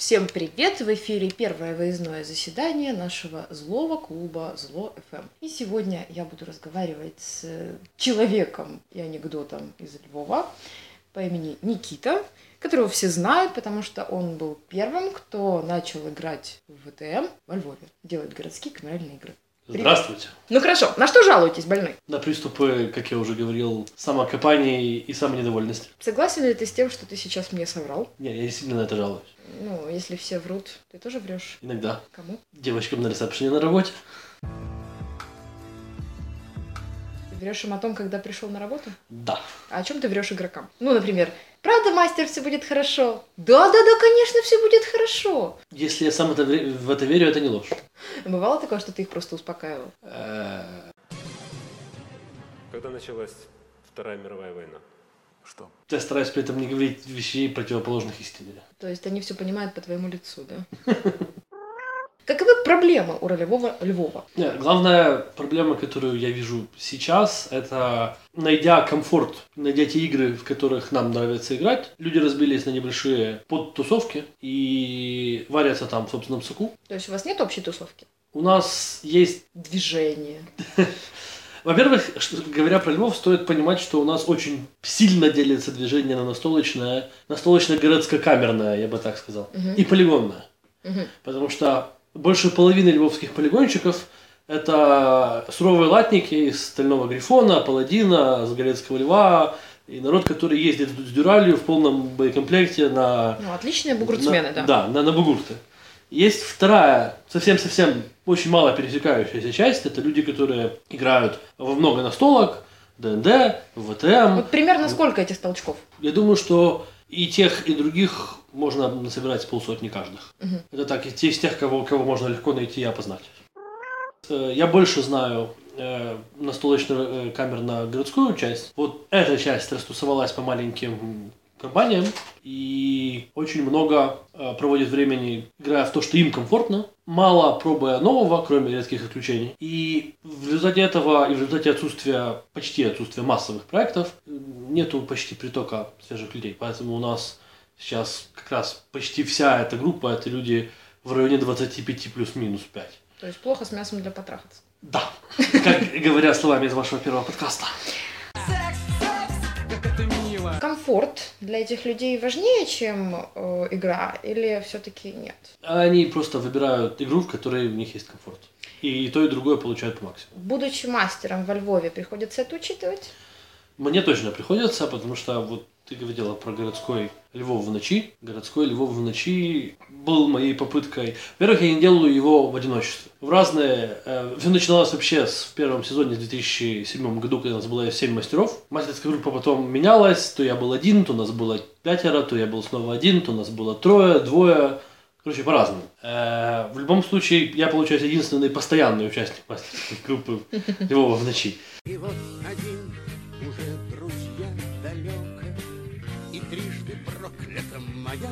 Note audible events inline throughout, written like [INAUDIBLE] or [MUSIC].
Всем привет! В эфире первое выездное заседание нашего злого клуба Зло ФМ. И сегодня я буду разговаривать с человеком и анекдотом из Львова по имени Никита, которого все знают, потому что он был первым, кто начал играть в ВТМ во Львове, делать городские камеральные игры. Здравствуйте. Ну хорошо, на что жалуетесь, больной? На приступы, как я уже говорил, самокопания и самонедовольности. Согласен ли ты с тем, что ты сейчас мне соврал? Не, я действительно на это жалуюсь. Ну, если все врут, ты тоже врешь. Иногда. Кому? Девочкам на ресепшене на работе. Ты врешь им о том, когда пришел на работу? Да. А о чем ты врешь игрокам? Ну, например, правда, мастер, все будет хорошо? Да, да, да, конечно, все будет хорошо. Если я сам это, в это верю, это не ложь. Бывало такое, что ты их просто успокаивал? Когда началась Вторая мировая война? Что? Я стараюсь при этом не говорить вещей противоположных истине. То есть они все понимают по твоему лицу, да? [LAUGHS] Каковы проблемы у ролевого Львова? Не, главная проблема, которую я вижу сейчас, это найдя комфорт, найдя те игры, в которых нам нравится играть, люди разбились на небольшие подтусовки и варятся там в собственном соку. То есть у вас нет общей тусовки? У нас есть Движение. [LAUGHS] Во-первых, говоря про Львов, стоит понимать, что у нас очень сильно делится движение на настолочное, настолочно-городско-камерное, я бы так сказал, Мгм. и полигонное. Мгм. Потому что больше половины львовских полигончиков это суровые латники из Стального Грифона, Паладина, с Галецкого Льва, и народ, который ездит с дюралью в полном боекомплекте на Ну, отличные бугуртсмены, на- да. Да, на, на бугурты. Есть вторая, совсем-совсем очень мало пересекающаяся часть. Это люди, которые играют во много настолок, ДНД, ВТМ. Вот примерно сколько этих толчков? Я думаю, что и тех, и других можно насобирать с полсотни каждых. Мгм. Это так, и те из тех, кого, кого можно легко найти и опознать. Э, Я больше знаю э, настолочную э, камерно-городскую часть. Вот эта часть растусовалась по маленьким компаниям и очень много э, проводит времени, играя в то, что им комфортно, мало пробуя нового, кроме редких исключений. И в результате этого и в результате отсутствия, почти отсутствия массовых проектов, нету почти притока свежих людей. Поэтому у нас сейчас как раз почти вся эта группа это люди в районе 25 плюс-минус 5. То есть плохо с мясом для потрахаться. Да, [LAUGHS] как говоря словами из вашего первого подкаста. Комфорт для этих людей важнее, чем э, игра, или все-таки нет? Они просто выбирают игру, в которой у них есть комфорт. И то, и другое получают по максимуму. Будучи мастером во Львове, приходится это учитывать? Мне точно приходится, потому что вот ты говорила про городской Львов в ночи. Городской Львов в ночи был моей попыткой. Во-первых, я не делаю его в одиночестве. В разные... все начиналось вообще с, в первом сезоне в 2007 году, когда у нас было 7 мастеров. Мастерская группа потом менялась. То я был один, то у нас было пятеро, то я был снова один, то у нас было трое, двое. Короче, по-разному. Э, в любом случае, я, получаюсь, единственный постоянный участник мастерской группы Львова в ночи. И вот один уже проклята моя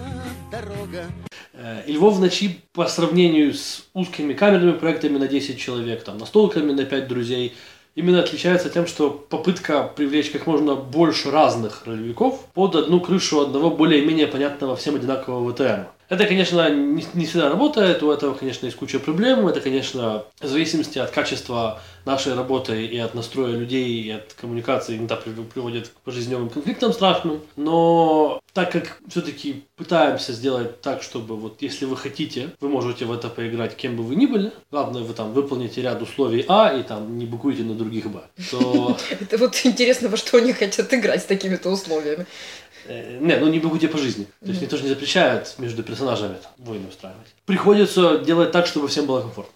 дорога. Э, И Львов в ночи по сравнению с узкими камерными проектами на 10 человек, там, настолками на 5 друзей, именно отличается тем, что попытка привлечь как можно больше разных ролевиков под одну крышу одного более-менее понятного всем одинакового ВТМ. Это, конечно, не, не всегда работает, у этого, конечно, есть куча проблем, это, конечно, в зависимости от качества нашей работы и от настроя людей, и от коммуникации иногда при- приводит к пожизненным конфликтам страшным, но так как все-таки пытаемся сделать так, чтобы вот если вы хотите, вы можете в это поиграть кем бы вы ни были, главное вы там выполните ряд условий А и там не букуете на других Б, то [LAUGHS] Это вот интересно, во что они хотят играть с такими-то условиями. Э, Не, ну не бегуте по жизни. То есть никто же не запрещает между персонажами там, войны устраивать. Приходится делать так, чтобы всем было комфортно.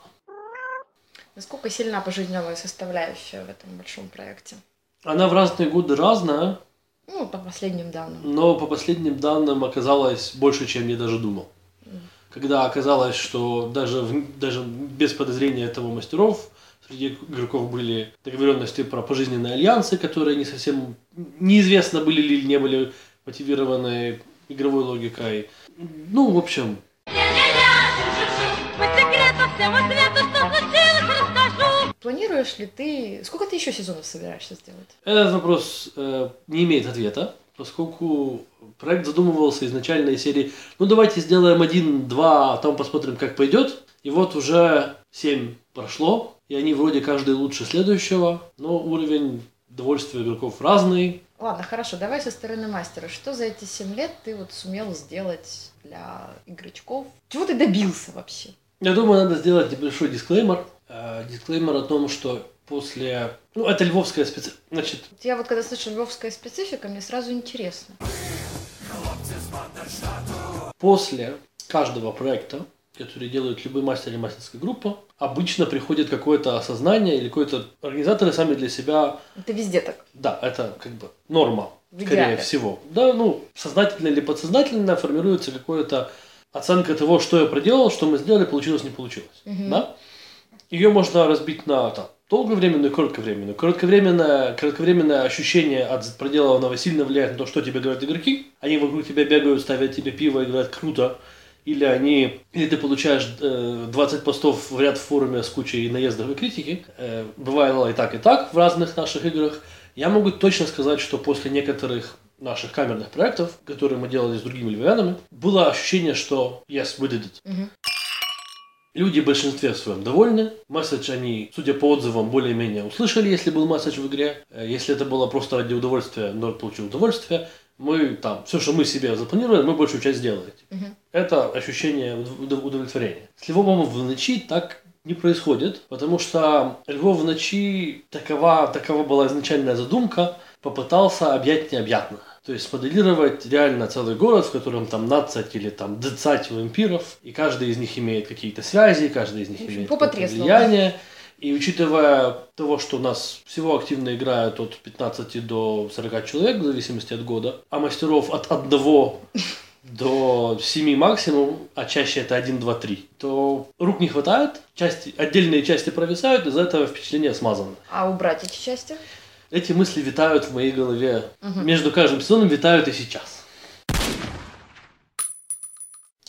Насколько сильна пожизненная составляющая в этом большом проекте? Она в разные годы разная, Ну, по последним данным. но по последним данным оказалось больше, чем я даже думал. Когда оказалось, что даже, в- даже без подозрения этого мастеров среди игроков были договоренности про пожизненные альянсы, которые не совсем неизвестно были ли или не были мотивированы игровой логикой. Ну, в общем. Планируешь ли ты... Сколько ты еще сезонов собираешься сделать? Этот вопрос э, не имеет ответа, поскольку Проект задумывался изначально из серии, ну давайте сделаем один, два, а там посмотрим, как пойдет. И вот уже семь прошло, и они вроде каждый лучше следующего, но уровень довольствия игроков разный. Ладно, хорошо, давай со стороны мастера. Что за эти 7 лет ты вот сумел сделать для игрочков? Чего ты добился вообще? Я думаю, надо сделать небольшой дисклеймер. Э, Дисклеймер о том, что после... Ну, это львовская специфика. Значит, Я вот когда слышу львовская специфика, мне сразу интересно. после каждого проекта, который делает любой мастер или мастерская группа, обычно приходит какое-то осознание или какой-то... Организаторы сами для себя Это везде так. Да, это как бы норма, В скорее идеале. всего. Да, ну, сознательно или подсознательно формируется какая-то оценка того, что я проделал, что мы сделали, получилось, не получилось. Мгм. Да? Ее можно разбить на там, долговременную и кратковременную. Кратковременное, кратковременное ощущение от проделанного сильно влияет на то, что тебе говорят игроки. Они вокруг тебя бегают, ставят тебе пиво и говорят «круто». Или они, или ты получаешь э, 20 постов в ряд в форуме с кучей наездов и критики. Э, бывало и так, и так в разных наших играх. Я могу точно сказать, что после некоторых наших камерных проектов, которые мы делали с другими львянами, было ощущение, что yes, we did it. Мгм. Люди в большинстве своем довольны. Месседж они, судя по отзывам, более-менее услышали, если был месседж в игре. Э, Если это было просто ради удовольствия, народ получил удовольствие, мы там, все, что мы себе запланировали, мы большую часть сделали. Мгм. Это ощущение удов- удовлетворения. С Львовом в ночи так не происходит, потому что Львов в ночи, такова, такова была изначальная задумка, попытался объять необъятное. То есть смоделировать реально целый город, в котором там 15 или там 20 вампиров, и каждый из них имеет какие-то связи, каждый из них общем, имеет влияние. И учитывая того, что у нас всего активно играют от 15 до 40 человек, в зависимости от года, а мастеров от одного [LAUGHS] до 7 максимум, а чаще это 1, 2, 3, то рук не хватает, части, отдельные части провисают, из-за этого впечатление смазано. А убрать эти части? Эти мысли витают в моей голове. Мгм. Между каждым сезоном витают и сейчас.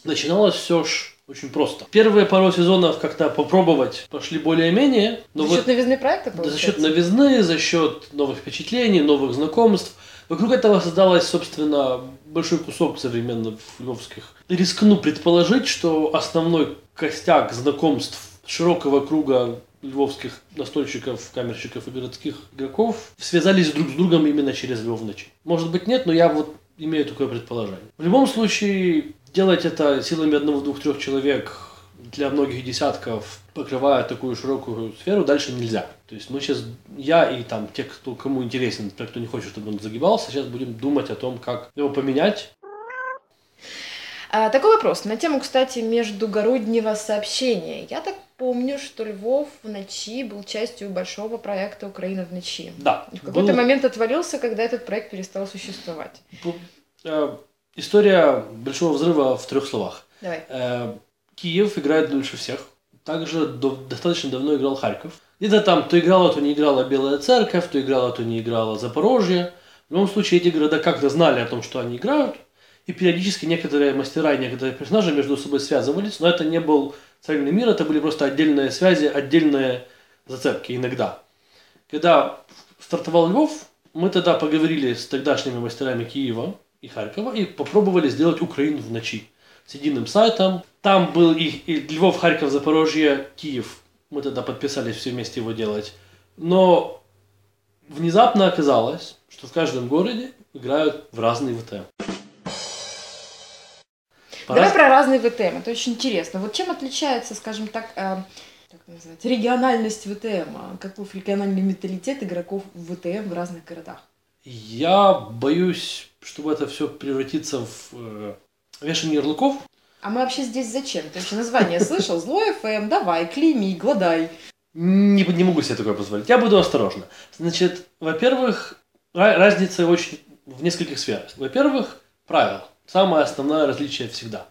Начиналось все ж очень просто. Первые пару сезонов как-то попробовать пошли более-менее, за вот счет новизны проекта, да, получается? за счет новизны, за счет новых впечатлений, новых знакомств. Вокруг этого создалось, собственно, большой кусок современных львовских. Рискну предположить, что основной костяк знакомств широкого круга львовских настольщиков, камерщиков и городских игроков связались друг с другом именно через Львов ночи. Может быть нет, но я вот имею такое предположение. В любом случае, делать это силами одного, двух, трех человек для многих десятков, покрывая такую широкую сферу, дальше нельзя. То есть мы сейчас, я и там те, кто, кому интересен, те, кто не хочет, чтобы он загибался, сейчас будем думать о том, как его поменять. А, такой вопрос. На тему, кстати, междугороднего сообщения. Я так помню, что Львов в ночи был частью большого проекта «Украина в ночи». Да, И в какой-то был- момент отвалился, когда этот проект перестал существовать. был, э, история большого взрыва в трех словах. Давай. Э, Киев играет дольше всех. Также до- достаточно давно играл Харьков. Где-то там то играла, то не играла Белая Церковь, то играла, то не играла Запорожье. В любом случае, эти города как-то знали о том, что они играют. И периодически некоторые мастера и некоторые персонажи между собой связывались. Но это не был цельный мир, это были просто отдельные связи, отдельные зацепки иногда. Когда стартовал Львов, мы тогда поговорили с тогдашними мастерами Киева и Харькова и попробовали сделать Украину в ночи с единым сайтом. Там был и, и Львов, Харьков, Запорожье, Киев. Мы тогда подписались все вместе его делать. Но внезапно оказалось, что в каждом городе играют в разные ВТ. По Давай раз- про разные ВТМ. Это очень интересно. Вот чем отличается, скажем так, э, как называется, региональность ВТМ? а? Каков региональный менталитет игроков в ВТМ в разных городах? Я боюсь, чтобы это все превратится в э, вешание ярлыков. А мы вообще здесь зачем? Ты вообще название слышал? Злой ФМ, давай, клейми, гладай. Не, не могу себе такое позволить. Я буду осторожно. Значит, во-первых, ра- разница очень в нескольких сферах. Во-первых, правила. Самое основное различие всегда.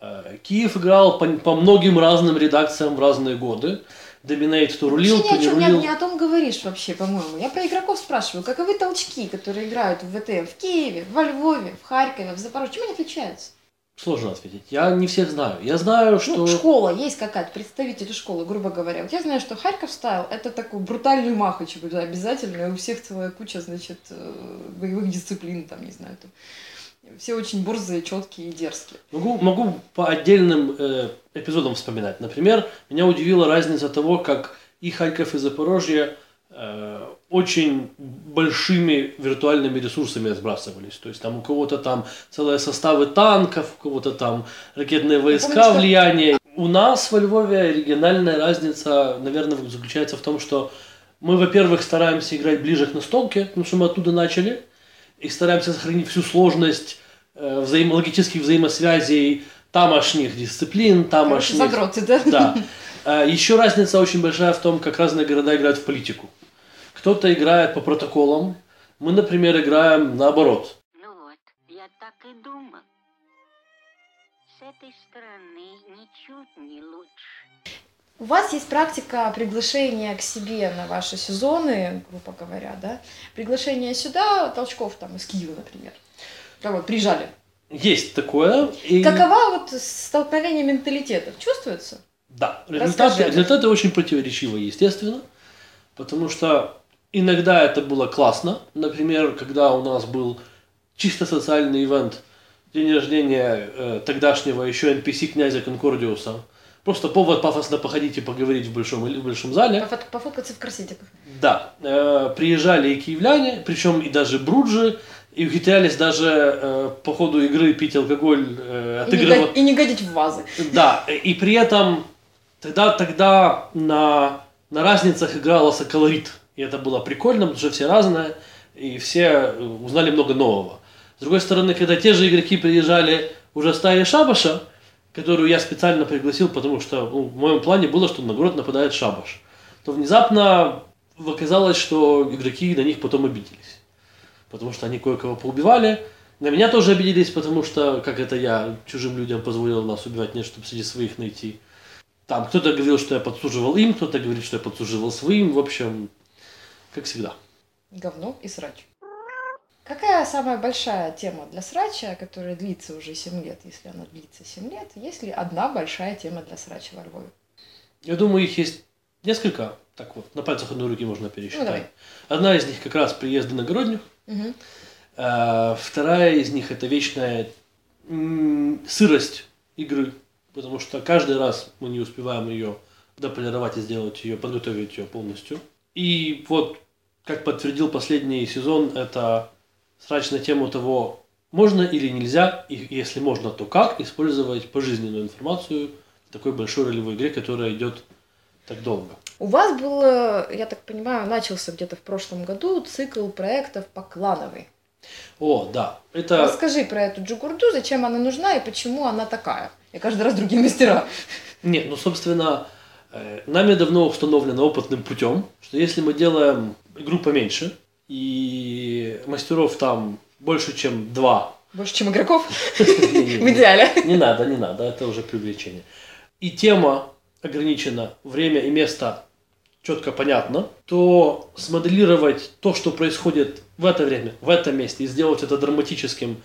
Э, Киев играл по, по многим разным редакциям в разные годы. Доминейт то рулил, Вообще то ни о не чем не, рулил. не о том говоришь вообще, по-моему. Я про игроков спрашиваю. Каковы толчки, которые играют в ВТМ в Киеве, во Львове, в Харькове, в Запорожье? Чем они отличаются? Сложно ответить. Я не всех знаю. Я знаю, что... Ну, школа, есть какая-то, представители школы, грубо говоря. Вот я знаю, что Харьков стайл это такой брутальный махач обязательно, и у всех целая куча, значит, э, боевых дисциплин, там, не знаю, там, Все очень борзые, четкие и дерзкие. Могу, могу по отдельным э, эпизодам вспоминать. Например, меня удивила разница того, как и Харьков, и Запорожье э, очень большими виртуальными ресурсами сбрасывались. То есть там у кого-то там целые составы танков, у кого-то там ракетные войска, помню, что- влияние. У нас во Львове региональная разница, наверное, заключается в том, что мы, во-первых, стараемся играть ближе к настолке, потому что мы оттуда начали, и стараемся сохранить всю сложность э, взаимо- логических взаимосвязей тамошних дисциплин, Короче, тамошних... задроты, да? Да. А, Еще разница очень большая в том, как разные города играют в политику. Кто-то играет по протоколам, мы, например, играем наоборот. Ну вот, я так и думал. С этой стороны ничуть не лучше. У вас есть практика приглашения к себе на ваши сезоны, грубо говоря, да? Приглашение сюда, толчков там из Киева, например. Да вот, приезжали. Есть такое. И... Какова вот столкновение менталитетов? Чувствуется? Да, результаты, результаты очень противоречивы, естественно, потому что иногда это было классно. Например, когда у нас был чисто социальный ивент, день рождения э, тогдашнего еще NPC князя Конкордиуса. Просто повод пафосно походить и поговорить в большом, в большом зале. Пофот- Пофоткаться в корсетиках. Да, э, приезжали и киевляне, причем и даже бруджи, и ухитрялись даже э, по ходу игры пить алкоголь, э, И не, отыгрывать. и не годить в вазы. Да, и при этом тогда, тогда на, на разницах игрался колорит. И это было прикольно, потому что все разные, и все узнали много нового. С другой стороны, когда те же игроки приезжали уже стаи шабаша, которую я специально пригласил, потому что ну, в моем плане было, что на город нападает шабаш, то внезапно оказалось, что игроки на них потом обиделись. Потому что они кое-кого поубивали. На меня тоже обиделись, потому что, как это я чужим людям позволил нас убивать, нет, чтобы среди своих найти. Там кто-то говорил, что я подсуживал им, кто-то говорит, что я подсуживал своим. В общем, как всегда. Говно и срач. Какая самая большая тема для срача, которая длится уже 7 лет, если она длится 7 лет? Есть ли одна большая тема для срача во Львове? Я думаю, их есть несколько. Так вот, на пальцах одной руки можно пересчитать. Ну, давай. Одна из них как раз приезд иногородних. А, Вторая из них это вечная сырость игры, потому что каждый раз мы не успеваем ее дополировать и сделать ее, подготовить ее полностью. И вот, как подтвердил последний сезон, это срач на тему того, можно или нельзя, и если можно, то как использовать пожизненную информацию в такой большой ролевой игре, которая идет так долго. У вас был, э, я так понимаю, начался где-то в прошлом году цикл проектов по клановой. О, да, это... Расскажи про эту джигурду, зачем она нужна и почему она такая. И каждый раз другие мастера. Нет, ну, собственно, э, нами давно установлено опытным путем, что если мы делаем игру поменьше, и мастеров там больше, чем два, Больше, чем игроков [LAUGHS] в не идеале. надо, не надо, это уже преувеличение. И тема ограничена, время и место четко понятно, то смоделировать то, что происходит в это время, в этом месте, и сделать это драматическим.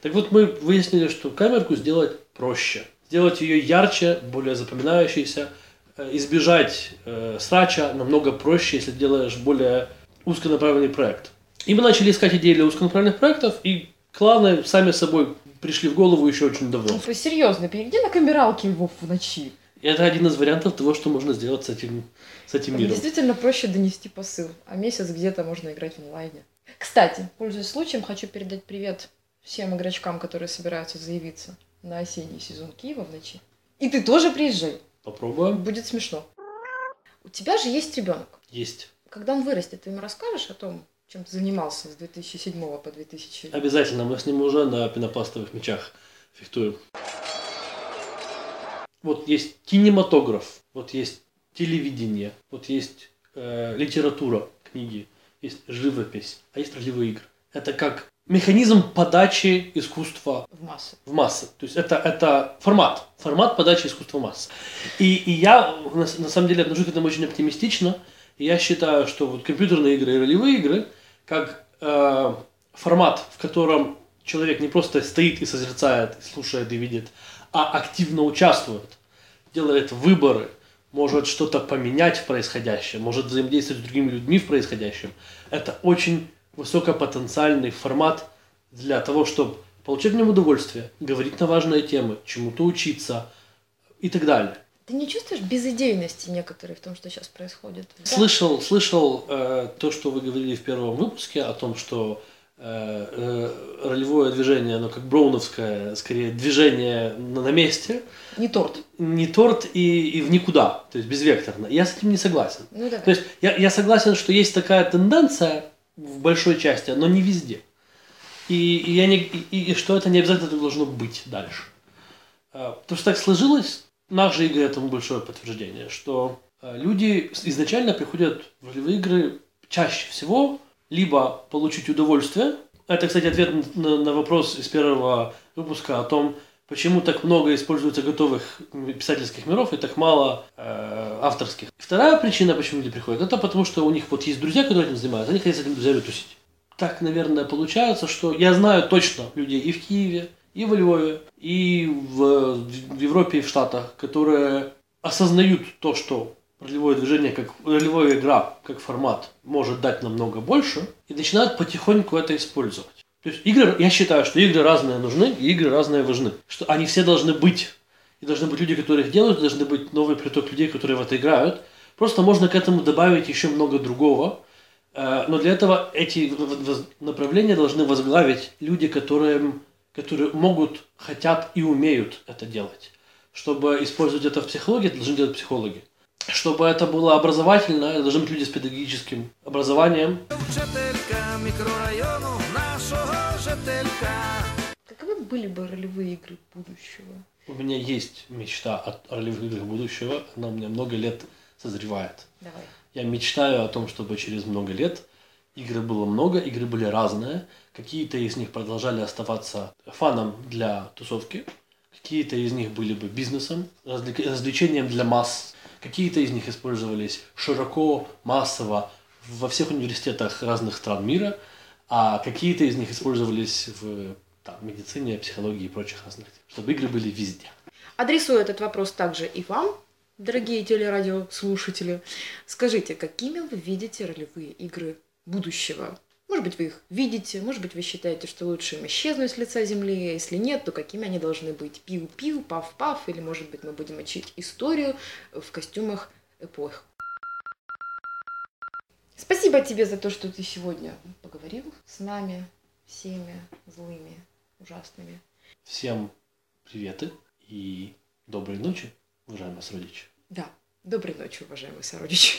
Так вот, мы выяснили, что камерку сделать проще. Сделать ее ярче, более запоминающейся, э, избежать э, срача намного проще, если делаешь более узконаправленный проект. И мы начали искать идеи для узконаправленных проектов, и кланы сами собой пришли в голову еще очень давно. Ну, серьезно, перейди на камералки Львов в ночи. Это один из вариантов того, что можно сделать с этим, с этим миром. Действительно проще донести посыл, а месяц где-то можно играть в онлайне. Кстати, пользуясь случаем, хочу передать привет всем игрочкам, которые собираются заявиться на осенний сезон Киева в ночи. И ты тоже приезжай, Попробуем. будет смешно. У тебя же есть ребенок. Есть. Когда он вырастет, ты ему расскажешь о том, чем ты занимался с 2007 по 2000? Обязательно. Мы с ним уже на пенопластовых мечах фехтуем. Вот есть кинематограф, вот есть телевидение, вот есть э, литература, книги, есть живопись, а есть ролевые игры. Это как механизм подачи искусства В массы. в массы. То есть это, это формат, формат подачи искусства в массы. И, и я на, на самом деле отношусь к этому очень оптимистично. И я считаю, что вот компьютерные игры и ролевые игры, как э, формат, в котором человек не просто стоит и созерцает, и слушает и видит, а активно участвует, делает выборы, может что-то поменять в происходящем, может взаимодействовать с другими людьми в происходящем. Это очень высокопотенциальный формат для того, чтобы получать в нем удовольствие, говорить на важные темы, чему-то учиться и так далее. Ты не чувствуешь безыдейности некоторой в том, что сейчас происходит? Слышал, слышал э, то, что вы говорили в первом выпуске о том, что ролевое движение, оно как броуновское, скорее движение на, на месте, Не торт. не торт и, и в никуда, то есть безвекторно. Я с этим не согласен. Ну. То есть я, я согласен, что есть такая тенденция в большой части, но не везде. И, и я не, и, и что это не обязательно должно быть дальше. А, Потому что так сложилось, наши игры этому большое подтверждение, что люди изначально приходят в ролевые игры чаще всего либо получить удовольствие. Это, кстати, ответ на, на вопрос из первого выпуска о том, почему так много используется готовых писательских миров и так мало э, авторских. Вторая причина, почему люди приходят, это потому, что у них вот есть друзья, которые этим занимаются, они хотят с этими друзьями тусить. Так, наверное, получается, что я знаю точно людей и в Киеве, и во Львове, и в, в Европе, и в Штатах, которые осознают то, что ролевое движение, как ролевая игра, как формат, может дать намного больше, и начинают потихоньку это использовать. То есть игры, я считаю, что игры разные нужны, и игры разные важны. Что они все должны быть. И должны быть люди, которые их делают, должны быть новый приток людей, которые в это играют. Просто можно к этому добавить еще много другого. Э, Но для этого эти направления должны возглавить люди, которые, которые могут, хотят и умеют это делать. Чтобы использовать это в психологии, должны делать психологи. Чтобы это было образовательно, это должны быть люди с педагогическим образованием. Каковы были бы ролевые игры будущего? У меня есть мечта о ролевых играх будущего, она у меня много лет созревает. Давай. Я мечтаю о том, чтобы через много лет игры было много, игры были разные. Какие-то из них продолжали оставаться фаном для тусовки, какие-то из них были бы бизнесом, развлечением для масс, какие-то из них использовались широко, массово во всех университетах разных стран мира, а какие-то из них использовались в там, медицине, психологии и прочих разных, чтобы игры были везде. Адресую этот вопрос также и вам, дорогие телерадиослушатели. Скажите, какими вы видите ролевые игры будущего? Может быть, вы их видите, может быть, вы считаете, что лучше им исчезнуть с лица земли, а если нет, то какими они должны быть? Пиу-пиу, пав-пав, или, может быть, мы будем учить историю в костюмах эпох. Спасибо тебе за то, что ты сегодня поговорил с нами, всеми злыми, ужасными. Всем приветы и доброй ночи, уважаемые сородичи. Да, доброй ночи, уважаемые сородичи.